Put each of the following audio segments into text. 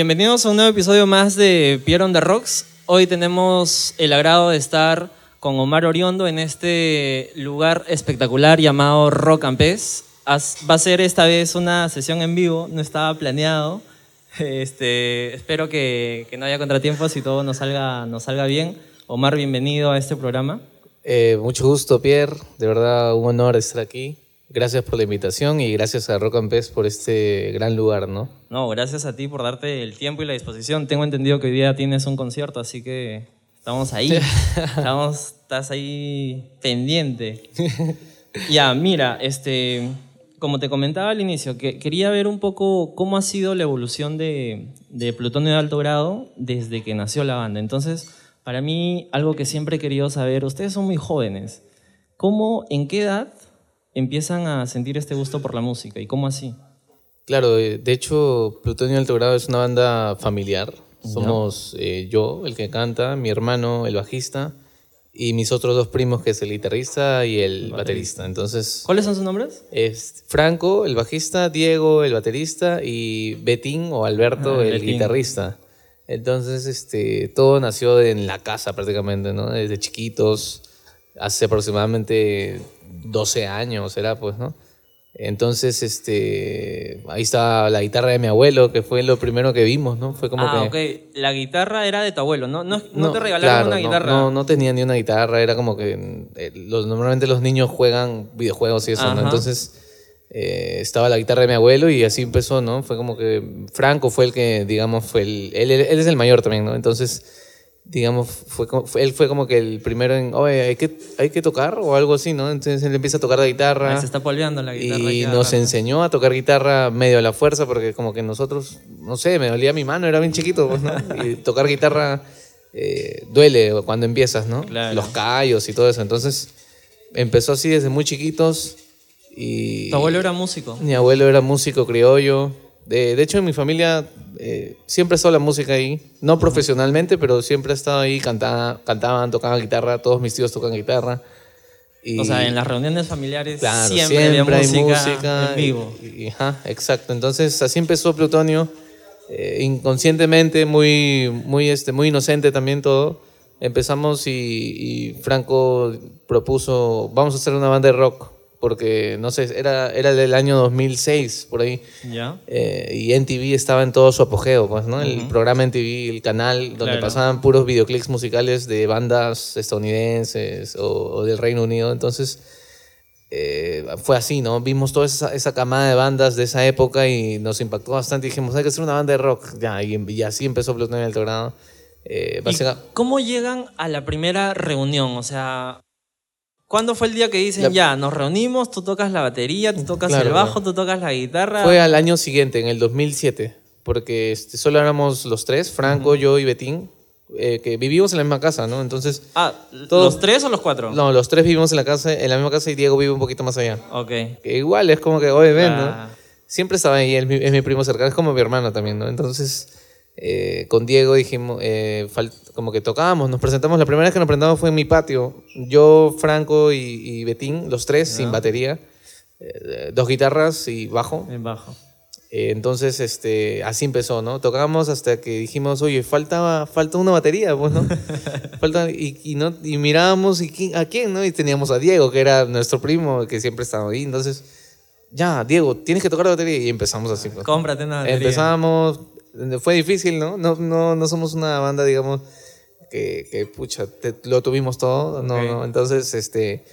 Bienvenidos a un nuevo episodio más de Pierre on the Rocks. Hoy tenemos el agrado de estar con Omar Oriondo en este lugar espectacular llamado Rock and Pez. Va a ser esta vez una sesión en vivo, no estaba planeado. Este, espero que, que no haya contratiempos y todo nos salga, nos salga bien. Omar, bienvenido a este programa. Eh, mucho gusto, Pierre. De verdad, un honor estar aquí. Gracias por la invitación y gracias a Rock and Pez por este gran lugar, ¿no? No, gracias a ti por darte el tiempo y la disposición. Tengo entendido que hoy día tienes un concierto, así que estamos ahí. estamos, estás ahí pendiente. ya, mira, este, como te comentaba al inicio, que quería ver un poco cómo ha sido la evolución de, de Plutonio de Alto Grado desde que nació la banda. Entonces, para mí, algo que siempre he querido saber, ustedes son muy jóvenes. ¿Cómo, en qué edad empiezan a sentir este gusto por la música y cómo así? Claro, de hecho, Plutonio Alto Grado es una banda familiar. Somos eh, yo, el que canta, mi hermano, el bajista, y mis otros dos primos, que es el guitarrista y el baterista. Entonces, ¿Cuáles son sus nombres? es Franco, el bajista, Diego, el baterista, y Betín o Alberto, Ah, el Betín. guitarrista. Entonces, este, todo nació en la casa prácticamente, ¿no? Desde chiquitos, hace aproximadamente 12 años, era pues, ¿no? Entonces, este, ahí está la guitarra de mi abuelo, que fue lo primero que vimos, ¿no? Fue como ah, que... ok. La guitarra era de tu abuelo, ¿no? No, no, te regalaron claro, una no, guitarra. No, no tenía ni una guitarra, era como que eh, los, normalmente los niños juegan videojuegos y eso, ¿no? Entonces eh, estaba la guitarra de mi abuelo y así empezó, ¿no? Fue como que Franco fue el que, digamos, fue el... Él, él es el mayor también, ¿no? entonces digamos, fue, como- fue- él fue como que el primero en, oye, hay que, hay que tocar o algo así, ¿no? Entonces él empieza a tocar la guitarra. Ahí se está polveando la guitarra. Y nos enseñó a tocar guitarra medio a la fuerza, porque como que nosotros, no sé, me dolía mi mano, era bien chiquito, pues, ¿no? Y tocar guitarra eh, duele cuando empiezas, ¿no? Claro. Los callos y todo eso. Entonces empezó así desde muy chiquitos y... Tu abuelo era músico. Mi abuelo era músico criollo. De, de hecho, en mi familia eh, siempre ha estado la música ahí. No profesionalmente, pero siempre ha estado ahí. Cantaba, cantaban, tocaban guitarra. Todos mis tíos tocan guitarra. Y, O sea, en las reuniones familiares Claro, siempre, había hay música, música en vivo. y- y- ajá, exacto. Entonces, así empezó Plutonio. eh, inconscientemente, muy, muy, este, muy inocente también todo. Empezamos y, y Franco propuso, vamos a hacer una banda de rock. Porque, no sé, era, era del año 2006, por ahí. ¿Ya? Eh, y NTV estaba en todo su apogeo, pues, ¿no? El programa NTV, el canal donde Claro. pasaban puros videoclips musicales de bandas estadounidenses o, o del Reino Unido. Entonces, eh, fue así, ¿no? Vimos toda esa, esa camada de bandas de esa época y nos impactó bastante. Y dijimos, hay que hacer una banda de rock. Ya, y, y así empezó Grado. Eh, ¿Y básica- ¿Cómo llegan a la primera reunión? O sea, ¿cuándo fue el día que dicen, La- ya, nos reunimos, tú tocas la batería, tú tocas Claro, el bajo, claro. tú tocas la guitarra? Fue al año siguiente, en el 2007, porque este, solo éramos los tres, Franco, yo y Betín, eh, que vivimos en la misma casa, ¿no? Entonces, Ah, ¿los tres o los cuatro? no, los tres vivimos en la casa, en la misma casa y Diego vive un poquito más allá. Ok. Que igual es como que, oye, ven, Ah. ¿no? Siempre estaba ahí, él mi- es mi primo cercano, es como mi hermano también, ¿no? Entonces, eh, con Diego dijimos, eh, como que tocábamos, nos presentamos, la primera vez que nos presentamos fue en mi patio, yo, Franco y, y Betín, los tres, sin batería, eh, dos guitarras y bajo. El bajo. Eh, entonces, este, así empezó, ¿no? Tocábamos hasta que dijimos, oye, falta, falta una batería, pues, ¿no? falta, y, y, no, y mirábamos, ¿y quién- ¿a quién, no? Y teníamos a Diego, que era nuestro primo, que siempre estaba ahí. Entonces, ya, Diego, tienes que tocar la batería. Y empezamos así, pues. Cómprate una batería. Empezamos, fue difícil, ¿no? No, no, no somos una banda, digamos, que, que pucha, te- lo tuvimos todo, no, Ok. no. Entonces, este,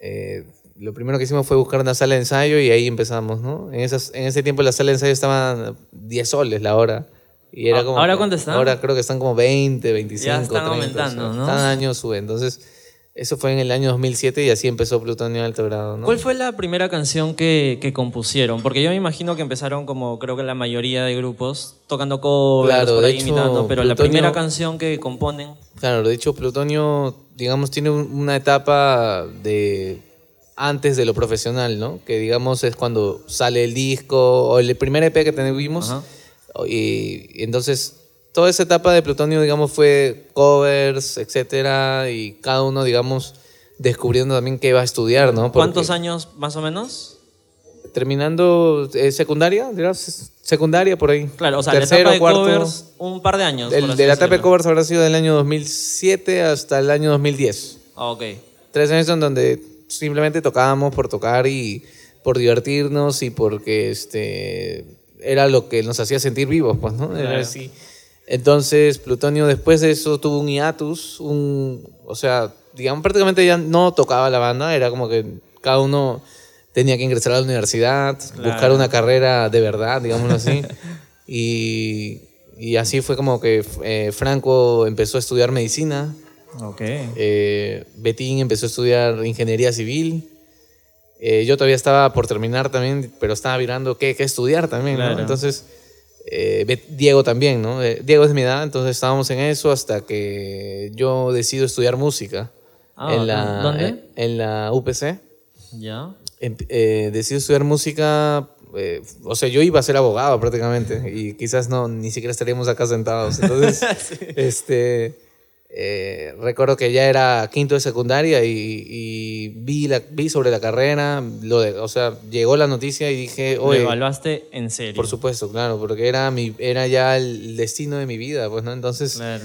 eh, lo primero que hicimos fue buscar una sala de ensayo y ahí empezamos, ¿no? En, esas, en ese tiempo la sala de ensayo estaban 10 soles la hora. Y era Ah, como ¿ahora cuánto están? Ahora creo que están como 20, 25, Ya están 30, aumentando, o sea, ¿no? Cada año sube. Entonces, eso fue en el año 2007 y así empezó Plutonio de Alto Grado, ¿no? ¿Cuál fue la primera canción que, que compusieron? Porque yo me imagino que empezaron como creo que la mayoría de grupos, tocando covers, Claro, por ahí hecho, imitando, pero la primera canción que componen... Claro, de hecho Plutonio, digamos, tiene un- una etapa de antes de lo profesional, ¿no? Que digamos es cuando sale el disco o el primer EP que tuvimos. Ajá. Y entonces toda esa etapa de Plutonio, digamos, fue covers, etcétera, y cada uno, digamos, descubriendo también qué iba a estudiar, ¿no? Porque ¿Cuántos años más o menos? terminando eh, secundaria, dirás, secundaria por ahí. Claro, o sea, Tercero, la etapa de cuarto. covers, un par de años. El, de la etapa de covers habrá sido del año 2007 hasta el año 2010. Ah, ok. Tres años en donde simplemente tocábamos por tocar y por divertirnos y porque este era lo que nos hacía sentir vivos, pues, ¿no? Era Claro. así. Entonces, Plutonio después de eso tuvo un hiatus, un, o sea, digamos, prácticamente ya no tocaba la banda, era como que cada uno tenía que ingresar a la universidad, Claro. buscar una carrera de verdad, digámoslo así. y, y así fue como que eh, Franco empezó a estudiar medicina. Ok. Eh, Betín empezó a estudiar ingeniería civil. Eh, yo todavía estaba por terminar también, pero estaba mirando qué, qué estudiar también, ¿no? Claro. Entonces, eh, Diego también, ¿no? Eh, Diego es mi edad, entonces estábamos en eso hasta que yo decido estudiar música. Ah, en, la. ¿Dónde? En, en la UPC. Ya. Em- eh, decido estudiar música. eh, o sea, yo iba a ser abogado prácticamente y quizás no, ni siquiera estaríamos acá sentados. Entonces, este, eh, recuerdo que ya era quinto de secundaria y, y vi, la, vi sobre la carrera, lo de, o sea, llegó la noticia y dije, Lo oye, evaluaste en serio. por supuesto, claro, porque era, mi, era ya el destino de mi vida, pues, ¿no? Entonces, Claro.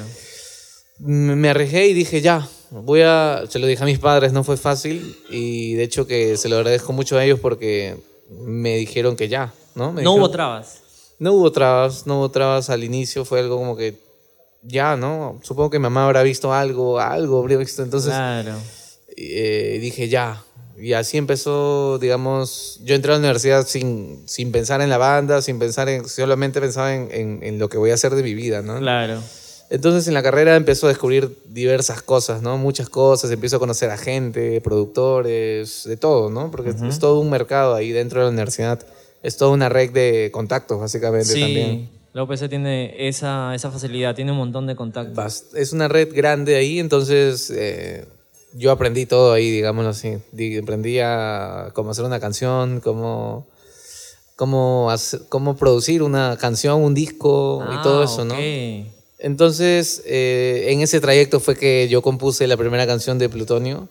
me me arriesgué y dije, ya, voy a, se lo dije a mis padres, no fue fácil y de hecho que se lo agradezco mucho a ellos porque me dijeron que ya, ¿no? Me No dijeron- hubo trabas. no hubo trabas, no hubo trabas al inicio, fue algo como que ya, ¿no? Supongo que mi mamá habrá visto algo, algo habría visto, entonces claro. eh, dije ya. Y así empezó, digamos, yo entré a la universidad sin, sin pensar en la banda, sin pensar en, solamente pensaba en, en- en lo que voy a hacer de mi vida, ¿no? Claro. Entonces en la carrera empezó a descubrir diversas cosas, ¿no? Muchas cosas, empiezo a conocer a gente, productores, de todo, ¿no? Porque es todo un mercado ahí dentro de la universidad. Es toda una red de contactos, básicamente, Sí. también. La UPC tiene esa, esa facilidad, tiene un montón de contactos. Es una red grande ahí, entonces eh, yo aprendí todo ahí, digámoslo así. Aprendí a cómo hacer una canción, cómo, cómo, hacer- cómo producir una canción, un disco y todo Ah, eso, ¿no? Entonces, eh, en ese trayecto fue que yo compuse la primera canción de Plutonio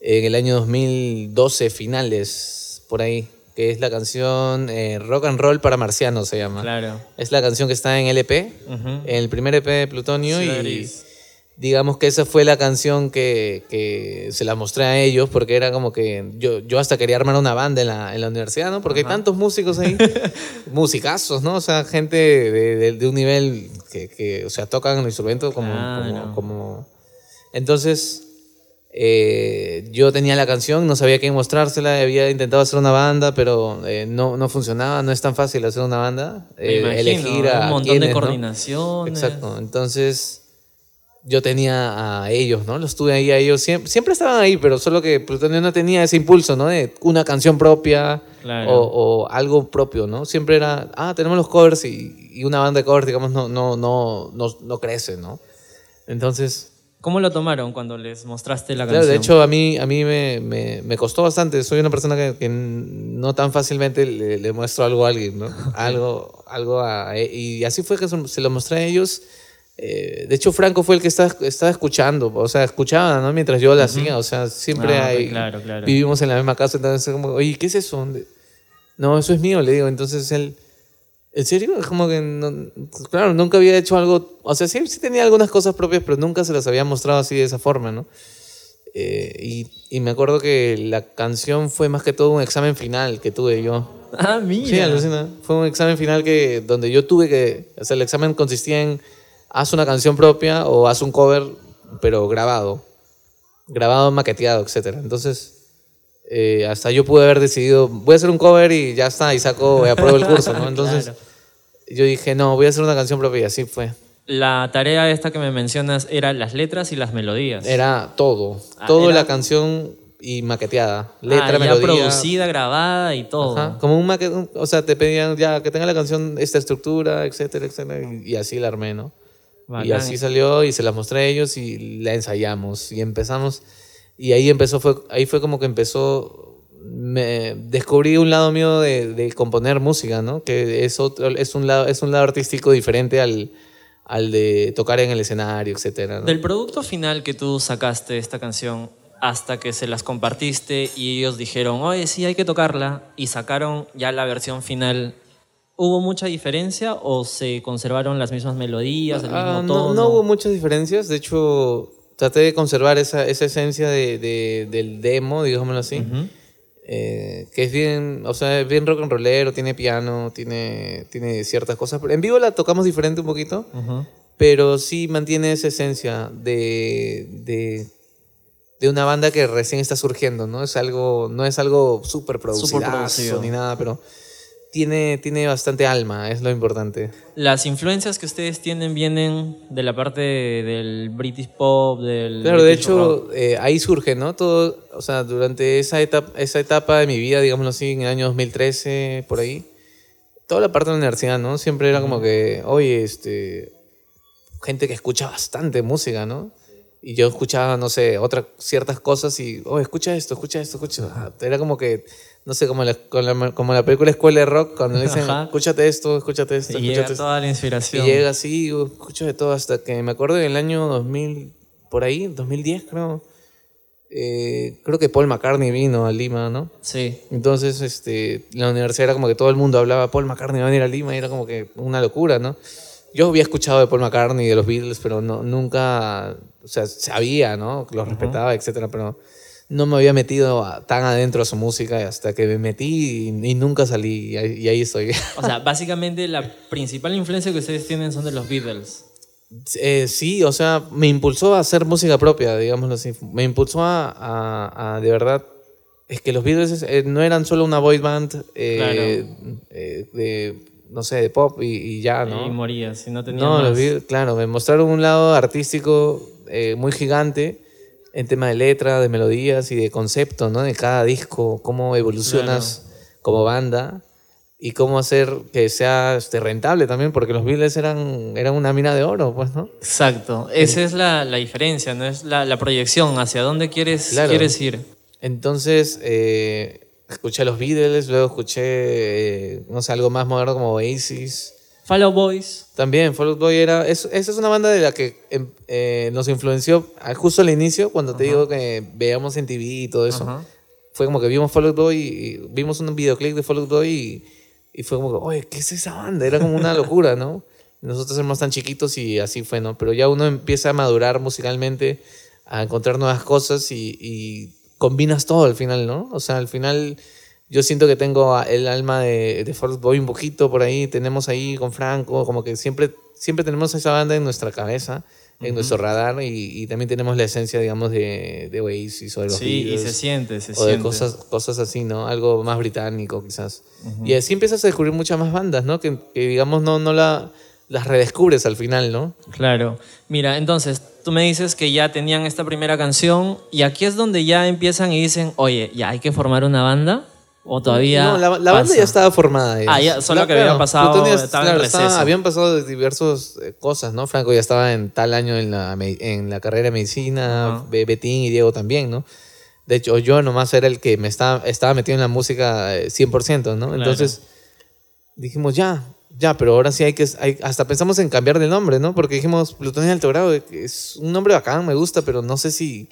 en el año 2012, finales, por ahí, que es la canción eh, Rock and Roll para Marcianos, se llama. Claro. Es la canción que está en LP, Ujú. en el primer EP de Plutonio y digamos que esa fue la canción que, que se la mostré a ellos porque era como que yo, yo hasta quería armar una banda en la, en la universidad, ¿no? Porque hay tantos músicos ahí, musicazos, ¿no? O sea, gente de, de- de un nivel que, que, o sea, tocan el instrumento como... como- Entonces, eh, yo tenía la canción, no sabía quién mostrársela, había intentado hacer una banda, pero eh, no, no funcionaba, no es tan fácil hacer una banda, eh, imagino, elegir a un montón de ¿no? coordinaciones. Exacto. Entonces, yo tenía a ellos, ¿no? Los tuve ahí a ellos. Siempre, siempre estaban ahí, pero solo que Plutonio no tenía ese impulso, ¿no? De una canción propia Claro. o, o algo propio, ¿no? Siempre era, ah, tenemos los covers y, y una banda de covers, digamos, no, no, no, no, no crece, ¿no? Entonces, ¿Cómo lo tomaron cuando les mostraste la claro, canción? de hecho, a mí, a mí me, me, me costó bastante. Soy una persona que, que no tan fácilmente le, le muestro algo a alguien, ¿no? Algo, algo a, y así fue que se lo mostré a ellos. Eh, de hecho, Franco fue el que estaba, estaba escuchando, o sea, escuchaba, ¿no? Mientras yo la hacía, o sea, siempre Ah, ok, hay, claro, claro. vivimos en la misma casa, entonces como, oye, ¿qué es eso? No, eso es mío, le digo. Entonces él, ¿en serio? Es como que, no- claro, nunca había hecho algo, o sea, sí, sí tenía algunas cosas propias, pero nunca se las había mostrado así de esa forma, ¿no? Eh, y, y me acuerdo que la canción fue más que todo un examen final que tuve yo. Ah, mira. Sí, alucina. Fue un examen final que, donde yo tuve que, o sea, el examen consistía en, haz una canción propia o haz un cover, pero grabado. Grabado, maqueteado, etc. Entonces, eh, hasta yo pude haber decidido, voy a hacer un cover y ya está, y saco, y apruebo el curso, ¿no? Entonces, Claro. yo dije, no, voy a hacer una canción propia y así fue. La tarea esta que me mencionas era las letras y las melodías. Era todo, Ah, todo era- la canción y maqueteada, letra, Ah, ya melodía. producida, grabada y todo. Ajá, como un maquete, o sea, te pedían ya que tenga la canción esta estructura, etcétera, etcétera, y, y así la armé, ¿no? Y Bacán. así salió y se la mostré a ellos y la ensayamos y empezamos y ahí empezó fue ahí fue como que empezó me descubrí un lado mío de, de componer música, ¿no? Que es otro es un lado es un lado artístico diferente al, al de tocar en el escenario, etcétera, ¿no? Del producto final que tú sacaste de esta canción, hasta que se las compartiste y ellos dijeron, oye, sí, hay que tocarla, y sacaron ya la versión final. ¿Hubo mucha diferencia o se conservaron las mismas melodías, el mismo Ah, tono? no, no hubo muchas diferencias. De hecho, traté de conservar esa, esa esencia de, de- del demo, digámoslo así. Ujú. Eh, que es bien, o sea, es bien rock and rollero, tiene piano, tiene, tiene ciertas cosas. En vivo la tocamos diferente un poquito, Ujú. pero sí mantiene esa esencia de, de, de una banda que recién está surgiendo, ¿no? Es algo, no es algo súper producido producido. ni nada, pero tiene, tiene bastante alma, es lo importante. Las influencias que ustedes tienen vienen de la parte del British pop, del Claro, de British rock. hecho, eh, ahí surge, ¿no? Todo, o sea, durante esa etapa, esa etapa de mi vida, digámoslo así, en el año 2013, por ahí, toda la parte de la universidad, ¿no? Siempre era como que, oye, este, gente que escucha bastante música, ¿no? Y yo escuchaba, no sé, otras ciertas cosas y, oye, escucha esto, escucha esto, escucha. Era como que, no sé, como la, con la- como la película Escuela de Rock, cuando le dicen, Ajá. escúchate esto, escúchate esto, Y escúchate llega esto. toda la Y inspiración. llega así, escucho de todo hasta que me acuerdo en el año 2000, por ahí, 2010 creo, eh, creo que Paul McCartney vino a Lima, ¿no? Sí. Entonces, este, la universidad era como que todo el mundo hablaba, Paul McCartney va a venir a Lima, y era como que una locura, ¿no? Yo había escuchado de Paul McCartney y de los Beatles, pero no, nunca, o sea, sabía, ¿no? Los respetaba, etcétera, pero no me había metido a- tan adentro a su música hasta que me metí y, y nunca salí, y ahí, y ahí estoy. O sea, básicamente la principal influencia que ustedes tienen son de los Beatles. Eh, sí, o sea, me impulsó a hacer música propia, digámoslo así. Me impulsó a, a- a, de verdad, es que los Beatles eh, no eran solo una boy band eh, eh, de, no sé, de pop y, y ya, Y ¿no? moría, si no tenía No, más. los Beatles, claro, me mostraron un lado artístico muy gigante en tema de letra, de melodías y de concepto, ¿no? De cada disco, cómo evolucionas como banda y cómo hacer que sea este, rentable también, porque los Beatles eran, eran una mina de oro, pues, ¿no? Exacto. Esa es la, la diferencia, ¿no? Es la, la proyección, hacia dónde quieres, Claro. quieres ir. Entonces, eh, escuché a los Beatles, luego escuché, eh, no sé, algo más moderno como Oasis. Follow Boys. También, Fall Out Boy era. es- esa es una banda de la que em, eh, nos influenció justo al inicio, cuando te digo que veíamos en TV y todo eso. Fue como que vimos Fall Out Boy y vimos un videoclip de Fall Out Boy y, y fue como que, oye, ¿qué es esa banda? Era como una locura, ¿no? Nosotros éramos tan chiquitos y así fue, ¿no? Pero ya uno empieza a madurar musicalmente, a encontrar nuevas cosas y, y combinas todo al final, ¿no? O sea, al final yo siento que tengo el alma de, de Boy un poquito por ahí, tenemos ahí con Franco, como que siempre, siempre tenemos esa banda en nuestra cabeza, en nuestro radar y, y también tenemos la esencia, digamos, de, de Oasis o de los Sí, y se siente, se o de siente. cosas, cosas así, ¿no? Algo más británico quizás. Y así empiezas a descubrir muchas más bandas, ¿no? Que, que, digamos no, no la, las redescubres al final, ¿no? Claro. Mira, entonces, tú me dices que ya tenían esta primera canción y aquí es donde ya empiezan y dicen, oye, ya hay que formar una banda o todavía. No, la, la banda ya estaba formada. Ah, ya, solo que había pasado, estaba en habían pasado diversas eh, cosas, ¿no? Franco ya estaba en tal año en la, en la carrera de medicina, Betín y Diego también, ¿no? De hecho, yo nomás era el que me estaba, estaba metido en la música eh, 100%, ¿no? Entonces dijimos, ya, ya, pero ahora sí hay que, hay- hasta pensamos en cambiar de nombre, ¿no? Porque dijimos, Plutonio de Alto Grado, eh, es un nombre bacán, me gusta, pero no sé si,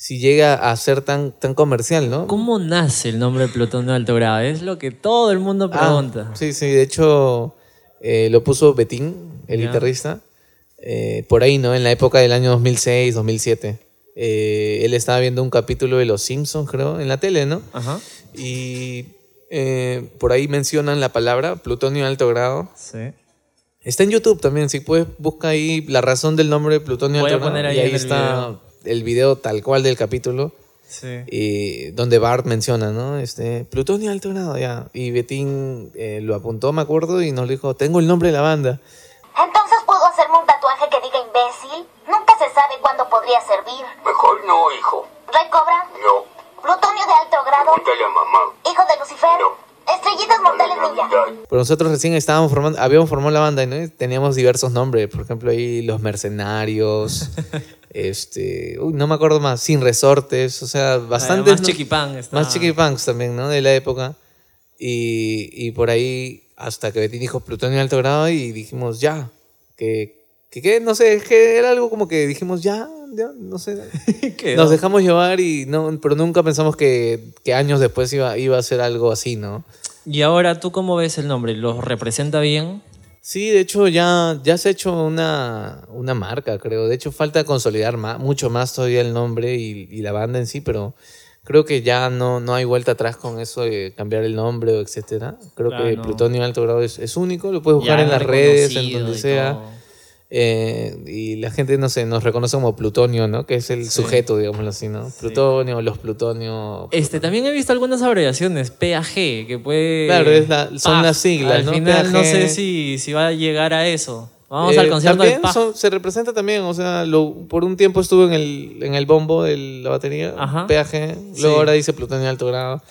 si llega a ser tan, tan comercial, ¿no? ¿Cómo nace el nombre de Plutón de alto grado? Es lo que todo el mundo Ah, pregunta. sí, sí, de hecho eh, lo puso Betín, el guitarrista, eh, por ahí, ¿no? En la época del año 2006, 2007. Eh, él estaba viendo un capítulo de Los Simpsons, creo, en la tele, ¿no? Ajá. Y por ahí mencionan la palabra plutonio de alto grado. Sí. Está en YouTube también, si puedes, busca ahí la razón del nombre de plutonio Voy de a alto grado. poner ahí y ahí está video. El video tal cual del capítulo. Sí. Y donde Bart menciona, ¿no? Este, Plutonio alto grado, ya. Y Betín eh, lo apuntó, me acuerdo, y nos dijo, tengo el nombre de la banda. Entonces puedo hacerme un tatuaje que diga imbécil. Nunca se sabe cuándo podría servir. Mejor no, hijo. Rey Cobra, No. plutonio de alto grado, Pregúntale a mamá. hijo de Lucifer, No. estrellitas mortales ninja. Pero nosotros recién estábamos formando, habíamos formado la banda, ¿no? Y teníamos diversos nombres, por ejemplo, ahí Los Mercenarios, este, uy, no me acuerdo más, Sin Resortes, o sea, bastante... más chiquipán está. Más chiquipunks también, ¿no? De la época. Y, y por ahí, hasta que Betín dijo Plutonio alto grado y dijimos, ya, que, que, que, no sé, que era algo como que dijimos, ya, ya, no sé. Nos dejamos llevar y no, pero nunca pensamos que, que años después iba, iba a ser algo así, ¿no? Y ahora, ¿tú cómo ves el nombre? ¿Lo representa bien? Sí, de hecho ya, ya se ha hecho una, una marca, creo. De hecho falta consolidar más, mucho más todavía el nombre y, y la banda en sí, pero creo que ya no, no hay vuelta atrás con eso de cambiar el nombre o etcétera. Creo Claro, que no. Plutonio Alto Grado es, es único, lo puedes buscar Ya en las redes, en donde sea. todo. Eh, y la gente, no sé, nos reconoce como Plutonio, ¿no? Que es el sujeto, digámoslo así, ¿no? Plutonio, los Plutonio. Este, también he visto algunas abreviaciones, PAG, que puede... Claro, es la- son PAG. las siglas, Al ¿no? final no sé si, si va a llegar a eso. Vamos Eh, al concierto de también son- se representa también, o sea, lo, por un tiempo estuvo en el, en el bombo de la batería, Ajá. PAG, luego Sí. ahora dice plutonio alto grado.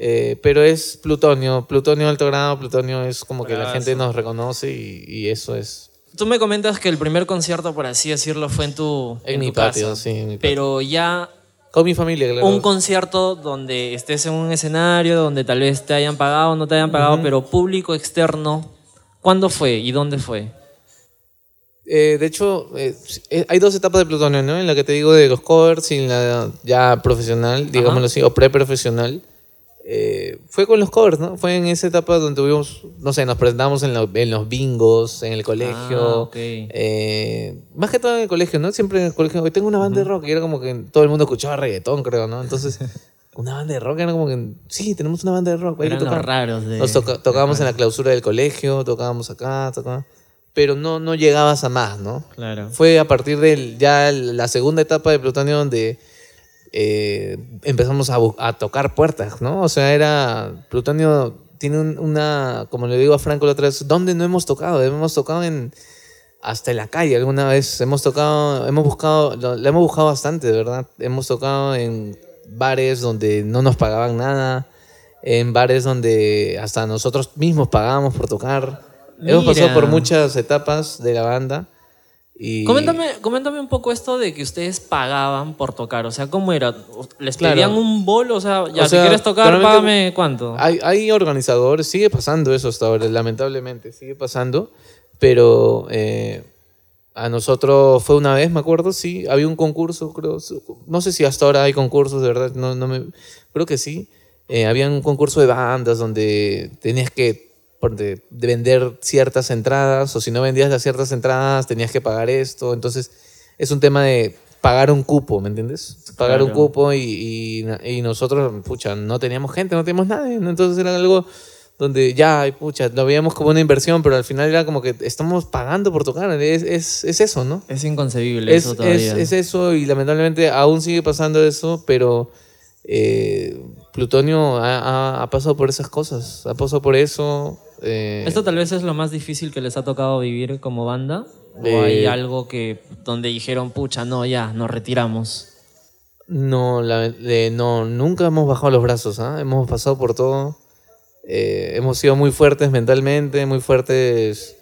Eh, pero es plutonio, plutonio alto grado, plutonio es como que la gente nos reconoce y, y eso es Tú me comentas que el primer concierto, por así decirlo, fue en tu, en, en mi tu patio, casa. sí, en mi patio. Pero ya Con mi familia, claro. un concierto donde estés en un escenario, donde tal vez te hayan pagado o no te hayan pagado, pero público externo, ¿cuándo fue y dónde fue? Eh, de hecho, eh, eh, hay dos etapas de plutonio, ¿no? En la que te digo de los covers y en la ya profesional, digámoslo así, o pre-profesional. Eh, fue con los covers, ¿no? Fue en esa etapa donde tuvimos, no sé, nos presentamos en, lo- en los bingos, en el colegio. Ah, ok. eh, más que todo en el colegio, ¿no? Siempre en el colegio, hoy tengo una banda de rock y era como que todo el mundo escuchaba reggaetón, creo, ¿no? Entonces, una banda de rock era como que, sí, tenemos una banda de rock, Eran los raros de... Nos toca- tocábamos en la clausura del colegio, tocábamos acá, tocábamos, pero no, no llegabas a más, ¿no? Claro. Fue a partir de ya la segunda etapa de Plutonio donde eh, empezamos a, a tocar puertas, ¿no? O sea, era. Plutonio tiene un- una. Como le digo a Franco la otra vez, ¿dónde no hemos tocado? Hemos tocado en. Hasta en la calle alguna vez. Hemos tocado. Hemos buscado. Lo, lo hemos buscado bastante, de verdad. Hemos tocado en bares donde no nos pagaban nada. En bares donde hasta nosotros mismos pagábamos por tocar. Hemos pasado Mira. por muchas etapas de la banda. Y Coméntame, coméntame un poco esto de que ustedes pagaban por tocar. O sea, ¿cómo era? ¿Les Claro. pedían un bolo? O sea, ya, O si quieres tocar, págame cuánto. Hay, hay organizadores, sigue pasando eso hasta ahora, lamentablemente, sigue pasando, pero eh, a nosotros fue una vez, me acuerdo, sí, había un concurso, creo, no sé si hasta ahora hay concursos, de verdad, no, no me, creo que sí, Eh, había un concurso de bandas donde tenías que de, de vender ciertas entradas, o si no vendías las ciertas entradas, tenías que pagar esto, entonces es un tema de pagar un cupo, ¿me entiendes? Pagar un Claro. cupo y, y, y nosotros, pucha, no teníamos gente, no teníamos nadie, entonces era algo donde ya, pucha, lo veíamos como una inversión, pero al final era como que estamos pagando por tocar, es, es, es eso, ¿no? Es inconcebible Es, eso es, todavía. es eso y lamentablemente aún sigue pasando eso, pero eh, Plutonio ha, ha- ha pasado por esas cosas, ha pasado por eso. eh, ¿Esto tal vez es lo más difícil que les ha tocado vivir como banda? ¿O Eh, hay algo que donde dijeron, pucha, no, ya, nos retiramos? No, la- no, nunca hemos bajado los brazos, ¿ah? hemos pasado por todo. Eh, hemos sido muy fuertes mentalmente, muy fuertes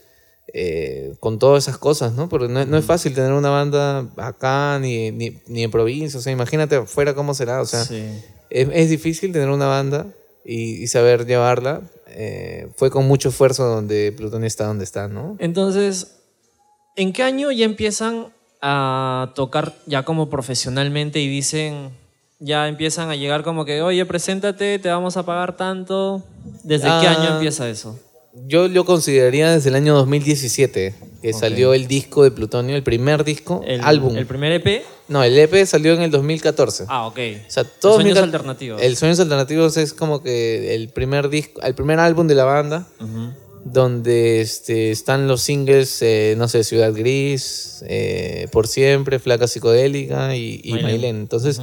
eh, con todas esas cosas, ¿no? Porque no, no es fácil tener una banda acá ni, ni, ni en provincia, o sea, imagínate afuera cómo será, o sea, sí. es, es difícil tener una banda y, y saber llevarla. Eh, fue con mucho esfuerzo donde Plutonio está donde está, ¿no? Entonces, ¿en qué año ya empiezan a tocar ya como profesionalmente y dicen, ya empiezan a llegar como que, oye, preséntate, te vamos a pagar tanto? ¿Desde qué Ah, año empieza eso? Yo lo consideraría desde el año 2017, que salió el disco de Plutonio, el primer disco, El, álbum. ¿El primer EP? No, el EP salió en el 2014. Ah, ok. O sea, Sueños 2014 alternativos. El Sueños Alternativos es como que el primer disco, el primer álbum de la banda, donde este, están los singles, eh, no sé, Ciudad Gris, eh, Por Siempre, Flaca Psicodélica y, y Mailén. Entonces,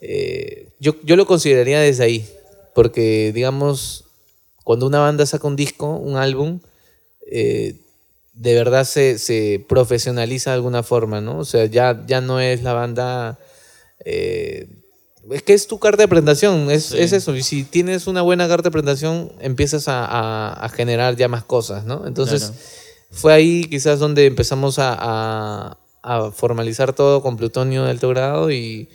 eh, yo, yo lo consideraría desde ahí, porque digamos, cuando una banda saca un disco, un álbum, eh, de verdad se, se profesionaliza de alguna forma, ¿no? O sea, ya, ya no es la banda... eh, es que es tu carta de presentación, es, Sí. es eso. Y si tienes una buena carta de presentación, empiezas a, a- a generar ya más cosas, ¿no? Entonces, Claro. fue ahí quizás donde empezamos a, a- a formalizar todo con plutonio de alto grado y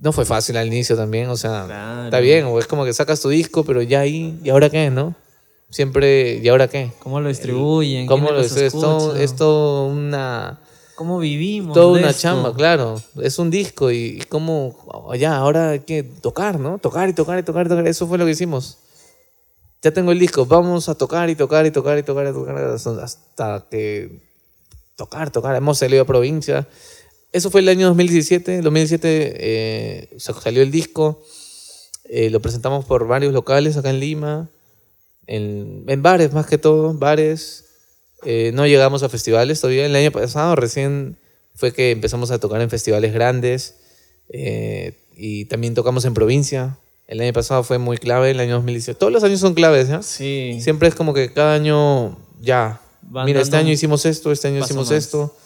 no fue fácil al inicio también, o sea, Claro. está bien, o es como que sacas tu disco, pero ya ahí, ¿y ahora qué, no? Siempre, ¿y ahora qué? ¿Cómo lo distribuyen? ¿Cómo ¿Quién lo los es? Todo, escucha? es todo una... ¿Cómo vivimos? Toda una esto? chamba, claro. Es un disco y, y como, oh, ya, ahora hay que tocar, ¿no? Tocar y tocar y tocar y tocar. Eso fue lo que hicimos. Ya tengo el disco, vamos a tocar y tocar y tocar y tocar y tocar hasta- hasta que tocar, tocar. Hemos salido a provincia. Eso fue el año 2017. 2017 eh, sa- salió el disco. Eh, lo presentamos por varios locales acá en Lima. En, en bares más que todo, bares. Eh, no llegamos a festivales todavía. El año pasado recién fue que empezamos a tocar en festivales grandes. eh, y también tocamos en provincia. El año pasado fue muy clave, el año 2018. Todos los años son claves, ¿ya? Sí. Siempre es como que cada año, ya. Van Mira, este año hicimos esto, este año hicimos más. esto,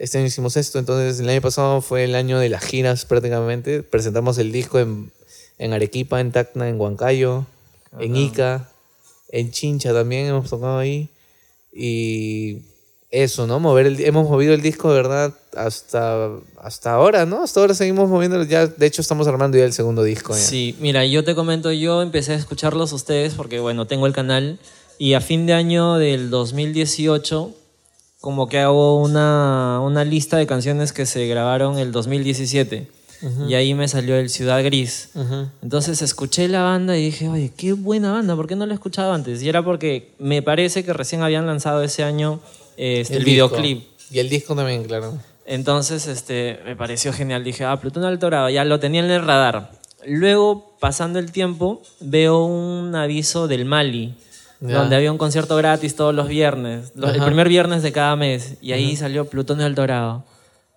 este año hicimos esto. Entonces, el año pasado fue el año de las giras prácticamente. Presentamos el disco en, en Arequipa, en Tacna, en Huancayo, en Ica, en Chincha también hemos tocado ahí. Y eso, ¿no? Mover el, hemos movido el disco, de verdad, hasta, hasta ahora, ¿no? Hasta ahora seguimos moviéndolo. Ya, de hecho, estamos armando ya el segundo disco. ya. Sí, mira, yo te comento, yo empecé a escucharlos a ustedes porque, bueno, tengo el canal y a fin de año del 2018 como que hago una, una lista de canciones que se grabaron el 2017 y ahí me salió el Ciudad Gris. Entonces escuché la banda y dije, oye, qué buena banda, ¿por qué no la he escuchado antes? Y era porque me parece que recién habían lanzado ese año este, el, videoclip. Y el disco también, claro. Entonces, este, me pareció genial. Dije, ah, Plutón Alto Grado, ya lo tenía en el radar. Luego, pasando el tiempo, veo un aviso del Mali, Donde había un concierto gratis todos los viernes, el primer viernes de cada mes, y ahí salió Plutón Alto Grado.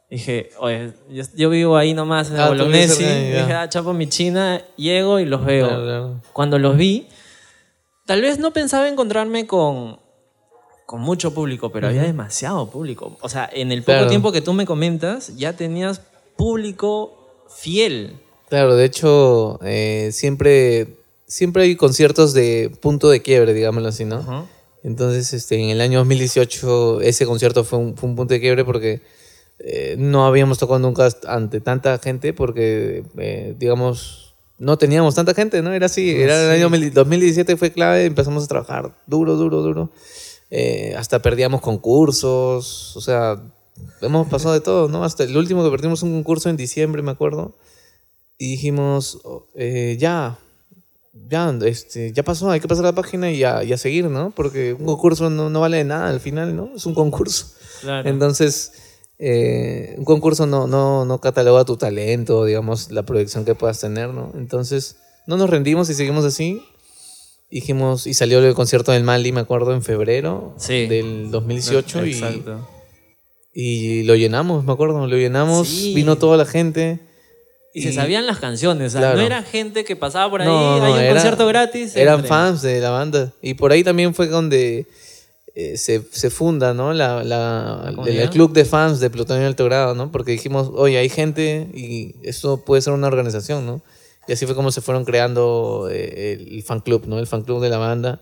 Dije, oye, yo, yo vivo ahí nomás en Ah, Bolognesi. Dije, ah, chapo mi china, llego y los veo. Claro, claro. Cuando los vi, tal vez no pensaba encontrarme con, con mucho público, pero había demasiado público. O sea, en el poco Claro. tiempo que tú me comentas, ya tenías público fiel. Claro, de hecho, eh, siempre, siempre hay conciertos de punto de quiebre, digámoslo así, ¿no? Entonces, este, en el año 2018, ese concierto fue un, fue un punto de quiebre porque eh, no habíamos tocado nunca ante tanta gente porque, eh, digamos, no teníamos tanta gente, ¿no? Era así, era el año 2017 fue clave, empezamos a trabajar duro, duro, duro. Eh, hasta perdíamos concursos, o sea, hemos pasado de todo, ¿no? Hasta el último que perdimos un concurso en diciembre, me acuerdo, y dijimos, oh, ya, ya, este, ya pasó, hay que pasar la página y a, y a seguir, ¿no? Porque un concurso no, no vale de nada al final, ¿no? Es un concurso. Claro. Entonces, eh, un concurso no, no, no cataloga tu talento, digamos, la proyección que puedas tener, ¿no? Entonces, no nos rendimos y seguimos así. Dijimos, y salió el concierto del Mali, me acuerdo, en febrero Sí. del 2018 y, Exacto. y lo llenamos, me acuerdo, lo llenamos, Sí. vino toda la gente. Y, se sabían las canciones, o sea, Claro. no era gente que pasaba por ahí, No, no, hay un era- concierto gratis. Eran fans de la banda. Y por ahí también fue donde eh, se, se funda, ¿no? La, la- el, club de fans de Plutonio Alto Grado, ¿no? Porque dijimos, oye, hay gente y esto puede ser una organización, ¿no? Y así fue como se fueron creando eh, el fan club, ¿no? El fan club de la banda.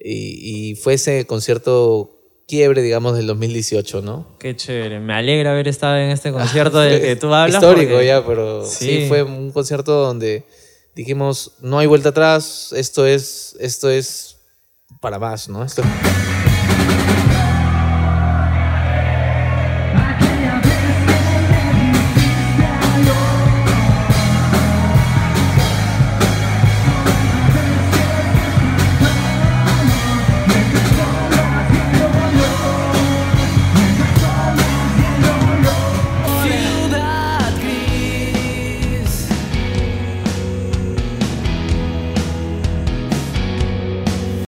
Y, y fue ese concierto quiebre, digamos, del 2018, ¿no? Qué chévere, me alegra haber estado en este concierto del que tú hablas. Histórico porque- ya, pero sí. Sí. fue un concierto donde dijimos, no hay vuelta atrás, esto es, esto es para más, ¿no? Esto